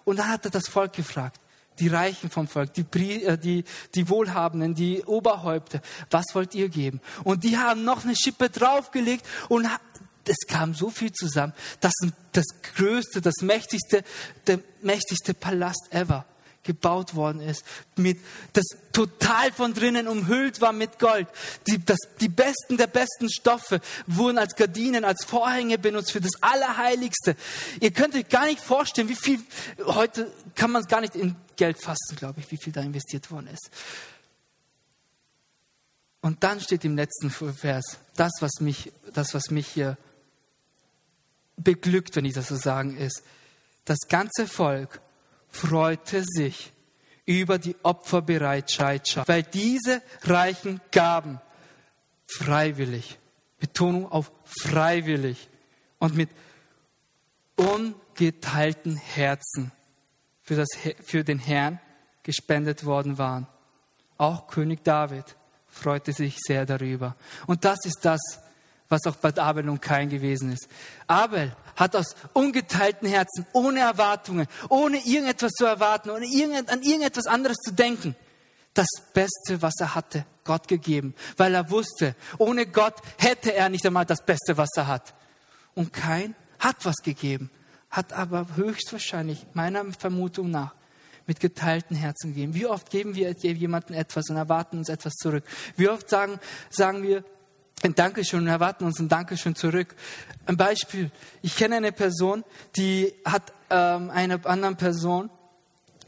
Und dann hat er das Volk gefragt. Die Reichen vom Volk, die, äh, die, die Wohlhabenden, die Oberhäupter, was wollt ihr geben? Und die haben noch eine Schippe draufgelegt und es kam so viel zusammen, dass das größte, das mächtigste, der mächtigste Palast ever gebaut worden ist, mit, das total von drinnen umhüllt war mit Gold. Die, das, die besten der besten Stoffe wurden als Gardinen, als Vorhänge benutzt für das Allerheiligste. Ihr könnt euch gar nicht vorstellen, wie viel, heute kann man es gar nicht in Geld fassen, glaube ich, wie viel da investiert worden ist. Und dann steht im letzten Vers, das, was mich, das, was mich hier beglückt, wenn ich das so sagen, ist, das ganze Volk freute sich über die Opferbereitschaft, weil diese reichen Gaben freiwillig, Betonung auf freiwillig und mit ungeteilten Herzen für, das, für den Herrn gespendet worden waren. Auch König David freute sich sehr darüber. Und das ist das, was auch bei Abel und Kain gewesen ist. Abel hat aus ungeteilten Herzen, ohne Erwartungen, ohne irgendetwas zu erwarten, ohne an irgendetwas anderes zu denken, das Beste, was er hatte, Gott gegeben, weil er wusste, ohne Gott hätte er nicht einmal das Beste, was er hat. Und Kain hat was gegeben, hat aber höchstwahrscheinlich, meiner Vermutung nach, mit geteilten Herzen gegeben. Wie oft geben wir jemandem etwas und erwarten uns etwas zurück? Wie oft sagen, sagen wir, ein Dankeschön und erwarten uns ein Dankeschön zurück. Ein Beispiel. Ich kenne eine Person, die hat ähm, einer anderen Person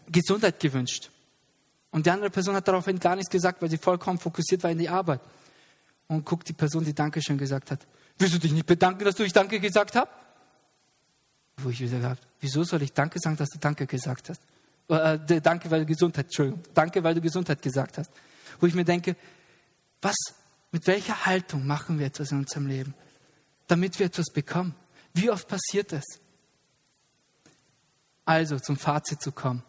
Gesundheit gewünscht. Und die andere Person hat daraufhin gar nichts gesagt, weil sie vollkommen fokussiert war in die Arbeit. Und guckt die Person, die Dankeschön gesagt hat. Willst du dich nicht bedanken, dass du ich Danke gesagt hast? Wo ich wieder gehabt, wieso soll ich Danke sagen, dass du Danke gesagt hast? Äh, danke, weil du Gesundheit, Entschuldigung. Danke, weil du Gesundheit gesagt hast. Wo ich mir denke, was mit welcher Haltung machen wir etwas in unserem Leben, damit wir etwas bekommen? Wie oft passiert das? Also zum Fazit zu kommen.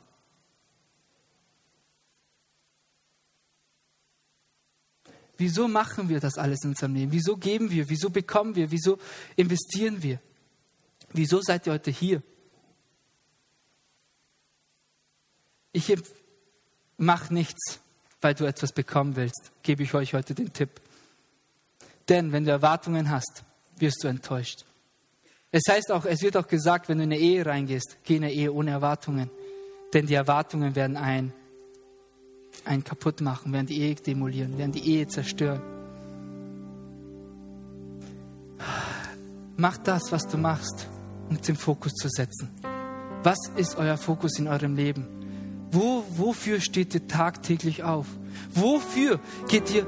Wieso machen wir das alles in unserem Leben? Wieso geben wir? Wieso bekommen wir? Wieso investieren wir? Wieso seid ihr heute hier? Ich mache nichts, weil du etwas bekommen willst, gebe ich euch heute den Tipp. Denn wenn du Erwartungen hast, wirst du enttäuscht. Es heißt auch, es wird auch gesagt, wenn du in eine Ehe reingehst, geh in eine Ehe ohne Erwartungen. Denn die Erwartungen werden einen, einen kaputt machen, werden die Ehe demolieren, werden die Ehe zerstören. Mach das, was du machst, um den Fokus zu setzen. Was ist euer Fokus in eurem Leben? Wo, wofür steht ihr tagtäglich auf? Wofür geht ihr,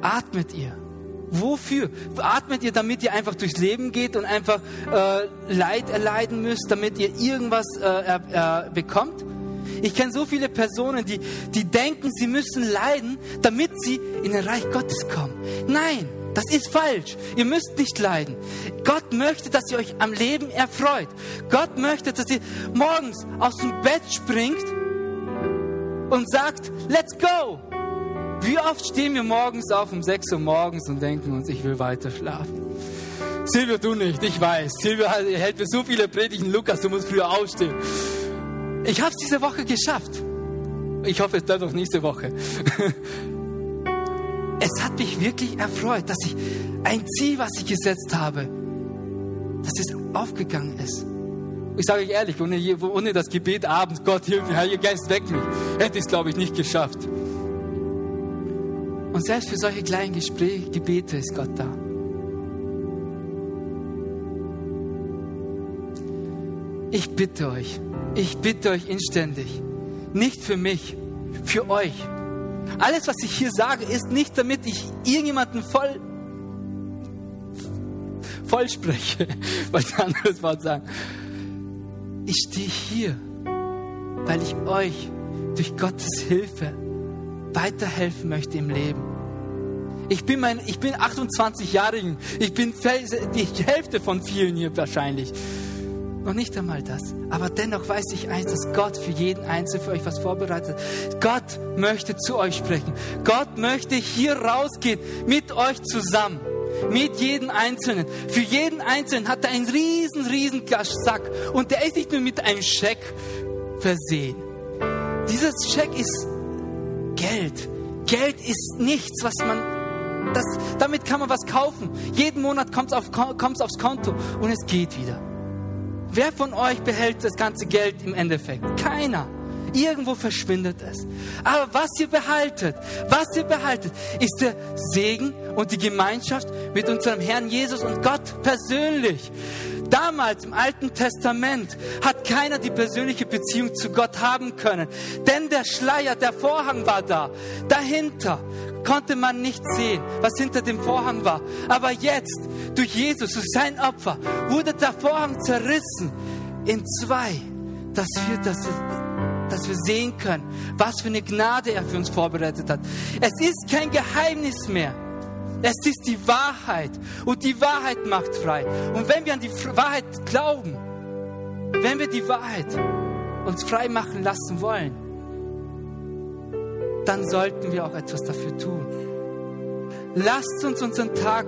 atmet ihr? Wofür? Atmet ihr, damit ihr einfach durchs Leben geht und einfach äh, Leid erleiden müsst, damit ihr irgendwas äh, äh, bekommt? Ich kenne so viele Personen, die, die denken, sie müssen leiden, damit sie in den Reich Gottes kommen. Nein, Das ist falsch. Ihr müsst nicht leiden. Gott möchte, dass ihr euch am Leben erfreut. Gott möchte, dass ihr morgens aus dem Bett springt und sagt, let's go. Wie oft stehen wir morgens auf um 6 Uhr morgens und denken uns, ich will weiter schlafen. Silvia, du nicht, ich weiß. Silvia hält mir so viele Predigten. Lukas, du musst früher aufstehen. Ich habe es diese Woche geschafft. Ich hoffe, es bleibt auch nächste Woche. [LAUGHS] Es hat mich wirklich erfreut, dass ich ein Ziel, was ich gesetzt habe, dass es aufgegangen ist. Ich sage euch ehrlich, ohne, ohne das Gebet abends, Gott hilf mir, Heiliger Geist, weck mich, hätte ich es, glaube ich, nicht geschafft. Und selbst für solche kleinen Gespräche, Gebete ist Gott da. Ich bitte euch, ich bitte euch inständig, nicht für mich, für euch. Alles, was ich hier sage, ist nicht, damit ich irgendjemanden voll, voll spreche, [LAUGHS] wollte ein anderes Wort sagen. Ich stehe hier, weil ich euch durch Gottes Hilfe weiterhelfen möchte im Leben. Ich bin, mein, ich bin 28 Jahre jung. Ich bin die Hälfte von vielen hier wahrscheinlich. Noch nicht einmal das. Aber dennoch weiß ich eins, dass Gott für jeden Einzelnen für euch was vorbereitet. Gott möchte zu euch sprechen. Gott möchte hier rausgehen mit euch zusammen. Mit jedem Einzelnen. Für jeden Einzelnen hat er einen riesen, riesen Sack. Und der ist nicht nur mit einem Scheck versehen. Dieses Scheck ist Geld. Geld ist nichts, was man das, damit kann man was kaufen. Jeden Monat kommt es auf, aufs Konto und es geht wieder. Wer von euch behält das ganze Geld im Endeffekt? Keiner. Irgendwo verschwindet es. Aber was ihr behaltet, was ihr behaltet, ist der Segen und die Gemeinschaft mit unserem Herrn Jesus und Gott persönlich. Damals im Alten Testament hat keiner die persönliche Beziehung zu Gott haben können, denn der Schleier, der Vorhang war da. Dahinter konnte man nicht sehen, was hinter dem Vorhang war. Aber jetzt, durch Jesus, durch sein Opfer, wurde der Vorhang zerrissen in zwei, dass wir, dass, dass wir sehen können, was für eine Gnade er für uns vorbereitet hat. Es ist kein Geheimnis mehr. Es ist die Wahrheit und die Wahrheit macht frei. Und wenn wir an die Wahrheit glauben, wenn wir die Wahrheit uns frei machen lassen wollen, dann sollten wir auch etwas dafür tun. Lasst uns unseren Tag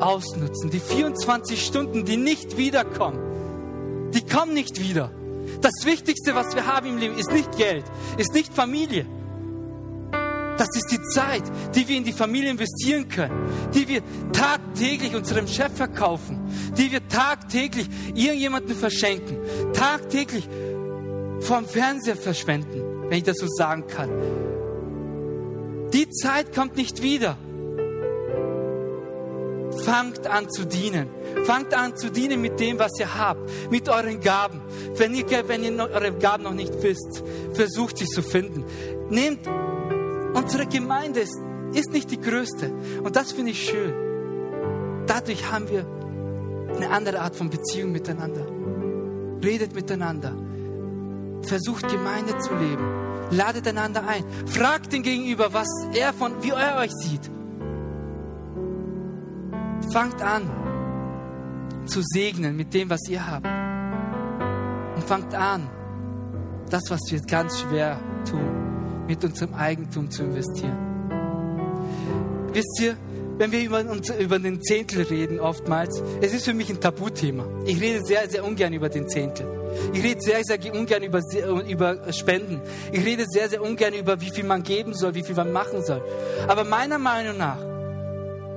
ausnutzen. Die 24 Stunden, die nicht wiederkommen, die kommen nicht wieder. Das Wichtigste, was wir haben im Leben, ist nicht Geld, ist nicht Familie. Das ist die Zeit, die wir in die Familie investieren können, die wir tagtäglich unserem Chef verkaufen, die wir tagtäglich irgendjemanden verschenken, tagtäglich vorm Fernseher verschwenden, wenn ich das so sagen kann. Die Zeit kommt nicht wieder. Fangt an zu dienen. Fangt an zu dienen mit dem, was ihr habt, mit euren Gaben. Wenn ihr, wenn ihr eure Gaben noch nicht wisst, versucht sie zu finden. Nehmt, unsere Gemeinde ist, ist nicht die größte. Und das finde ich schön. Dadurch haben wir eine andere Art von Beziehung miteinander. Redet miteinander. Versucht Gemeinde zu leben. Ladet einander ein. Fragt den Gegenüber, was er von, wie er euch sieht. Fangt an zu segnen mit dem, was ihr habt. Und fangt an, das, was wir ganz schwer tun, mit unserem Eigentum zu investieren. Wisst ihr, wenn wir über, über den Zehntel reden, oftmals, es ist für mich ein Tabuthema. Ich rede sehr, sehr ungern über den Zehntel. Ich rede sehr, sehr ungern über, über Spenden. Ich rede sehr, sehr ungern über, wie viel man geben soll, wie viel man machen soll. Aber meiner Meinung nach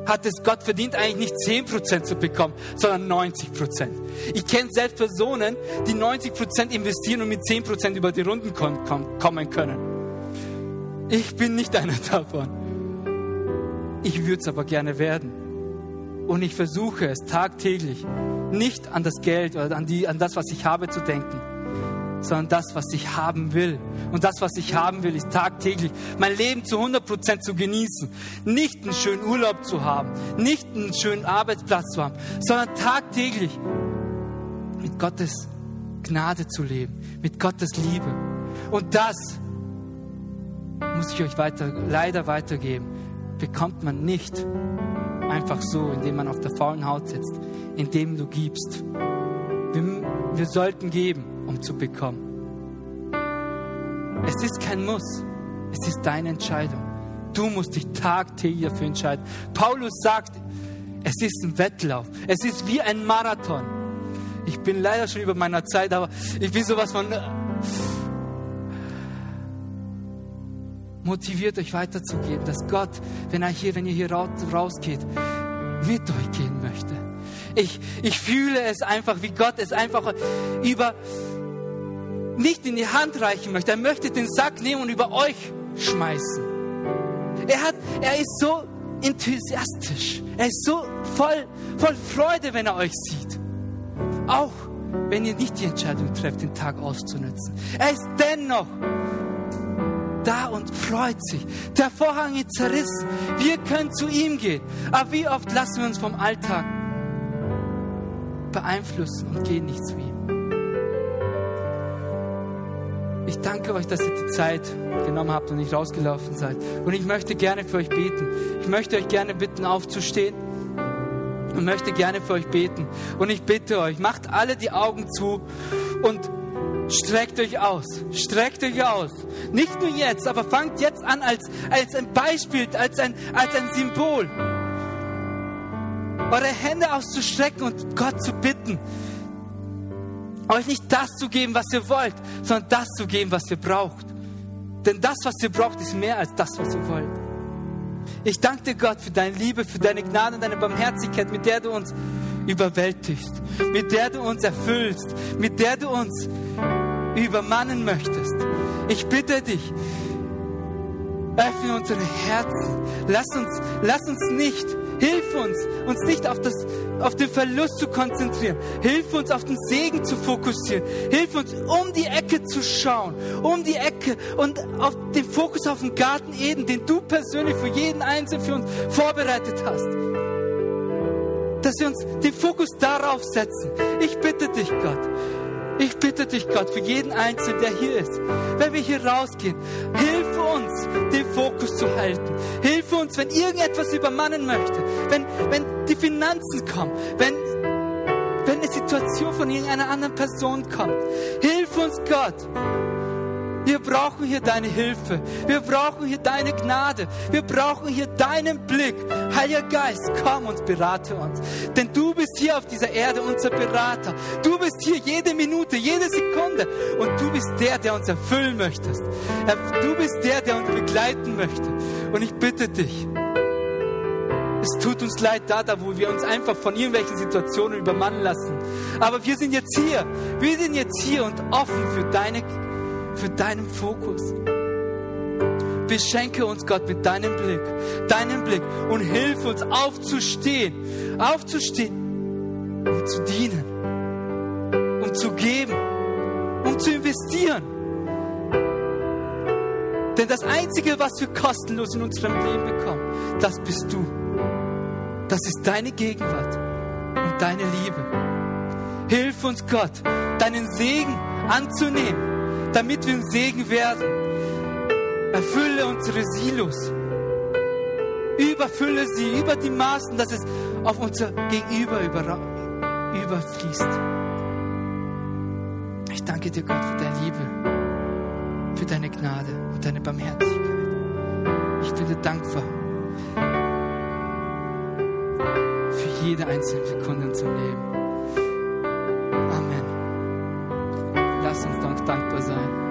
hat es Gott verdient, eigentlich nicht 10% zu bekommen, sondern 90%. Ich kenne selbst Personen, die 90% investieren und mit 10% über die Runden kommen können. Ich bin nicht einer davon. Ich würde es aber gerne werden. Und ich versuche es tagtäglich, nicht an das Geld oder an, die, an das, was ich habe, zu denken, sondern das, was ich haben will. Und das, was ich haben will, ist tagtäglich mein Leben zu 100% zu genießen. Nicht einen schönen Urlaub zu haben, nicht einen schönen Arbeitsplatz zu haben, sondern tagtäglich mit Gottes Gnade zu leben, mit Gottes Liebe. Und das muss ich euch weiter, leider weitergeben, bekommt man nicht einfach so, indem man auf der faulen Haut sitzt, indem du gibst. Wir, wir sollten geben, um zu bekommen. Es ist kein Muss, es ist deine Entscheidung. Du musst dich tagtäglich dafür entscheiden. Paulus sagt, es ist ein Wettlauf, es ist wie ein Marathon. Ich bin leider schon über meiner Zeit, aber ich bin sowas von motiviert euch weiterzugeben, dass Gott, wenn er hier, wenn ihr hier rausgeht, mit euch gehen möchte. Ich, ich fühle es einfach, wie Gott es einfach über nicht in die Hand reichen möchte. Er möchte den Sack nehmen und über euch schmeißen. Er hat, er ist so enthusiastisch. Er ist so voll, voll Freude, wenn er euch sieht. Auch wenn ihr nicht die Entscheidung trefft, den Tag auszunutzen. Er ist dennoch da und freut sich. Der Vorhang ist zerrissen. Wir können zu ihm gehen. Aber wie oft lassen wir uns vom Alltag beeinflussen und gehen nicht zu ihm? Ich danke euch, dass ihr die Zeit genommen habt und nicht rausgelaufen seid. Und ich möchte gerne für euch beten. Ich möchte euch gerne bitten, aufzustehen und möchte gerne für euch beten. Und ich bitte euch, macht alle die Augen zu und Streckt euch aus, streckt euch aus. Nicht nur jetzt, aber fangt jetzt an als, als ein Beispiel, als ein, als ein Symbol. Eure Hände auszustrecken und Gott zu bitten, euch nicht das zu geben, was ihr wollt, sondern das zu geben, was ihr braucht. Denn das, was ihr braucht, ist mehr als das, was ihr wollt. Ich danke dir, Gott, für deine Liebe, für deine Gnade und deine Barmherzigkeit, mit der du uns überwältigst, mit der du uns erfüllst, mit der du uns übermannen möchtest. Ich bitte dich, öffne unsere Herzen. Lass uns, lass uns nicht, hilf uns, uns nicht auf, das, auf den Verlust zu konzentrieren. Hilf uns, auf den Segen zu fokussieren. Hilf uns, um die Ecke zu schauen, um die Ecke und auf den Fokus auf den Garten Eden, den du persönlich für jeden Einzelnen für uns vorbereitet hast. Dass wir uns den Fokus darauf setzen. Ich bitte dich, Gott, ich bitte dich, Gott, für jeden Einzelnen, der hier ist, wenn wir hier rausgehen, hilf uns, den Fokus zu halten. Hilf uns, wenn irgendetwas übermannen möchte, wenn, wenn die Finanzen kommen, wenn, wenn eine Situation von irgendeiner anderen Person kommt. Hilf uns, Gott, wir brauchen hier deine Hilfe. Wir brauchen hier deine Gnade. Wir brauchen hier deinen Blick. Heiliger Geist, komm und berate uns. Denn du bist hier auf dieser Erde unser Berater. Du bist hier jede Minute, jede Sekunde. Und du bist der, der uns erfüllen möchtest. Du bist der, der uns begleiten möchte. Und ich bitte dich, es tut uns leid da, da, wo wir uns einfach von irgendwelchen Situationen übermannen lassen. Aber wir sind jetzt hier. Wir sind jetzt hier und offen für deine für deinen Fokus. Beschenke uns, Gott, mit deinem Blick, deinem Blick und hilf uns aufzustehen, aufzustehen, um zu dienen, um zu geben, um zu investieren. Denn das Einzige, was wir kostenlos in unserem Leben bekommen, das bist du. Das ist deine Gegenwart und deine Liebe. Hilf uns, Gott, deinen Segen anzunehmen damit wir ein Segen werden. Erfülle unsere Silos. Überfülle sie über die Maßen, dass es auf unser Gegenüber überfließt. Ich danke dir, Gott, für deine Liebe, für deine Gnade und deine Barmherzigkeit. Ich bin dir dankbar für jede einzelne Sekunde in unserem Leben. Amen. Lass uns dankbar sein.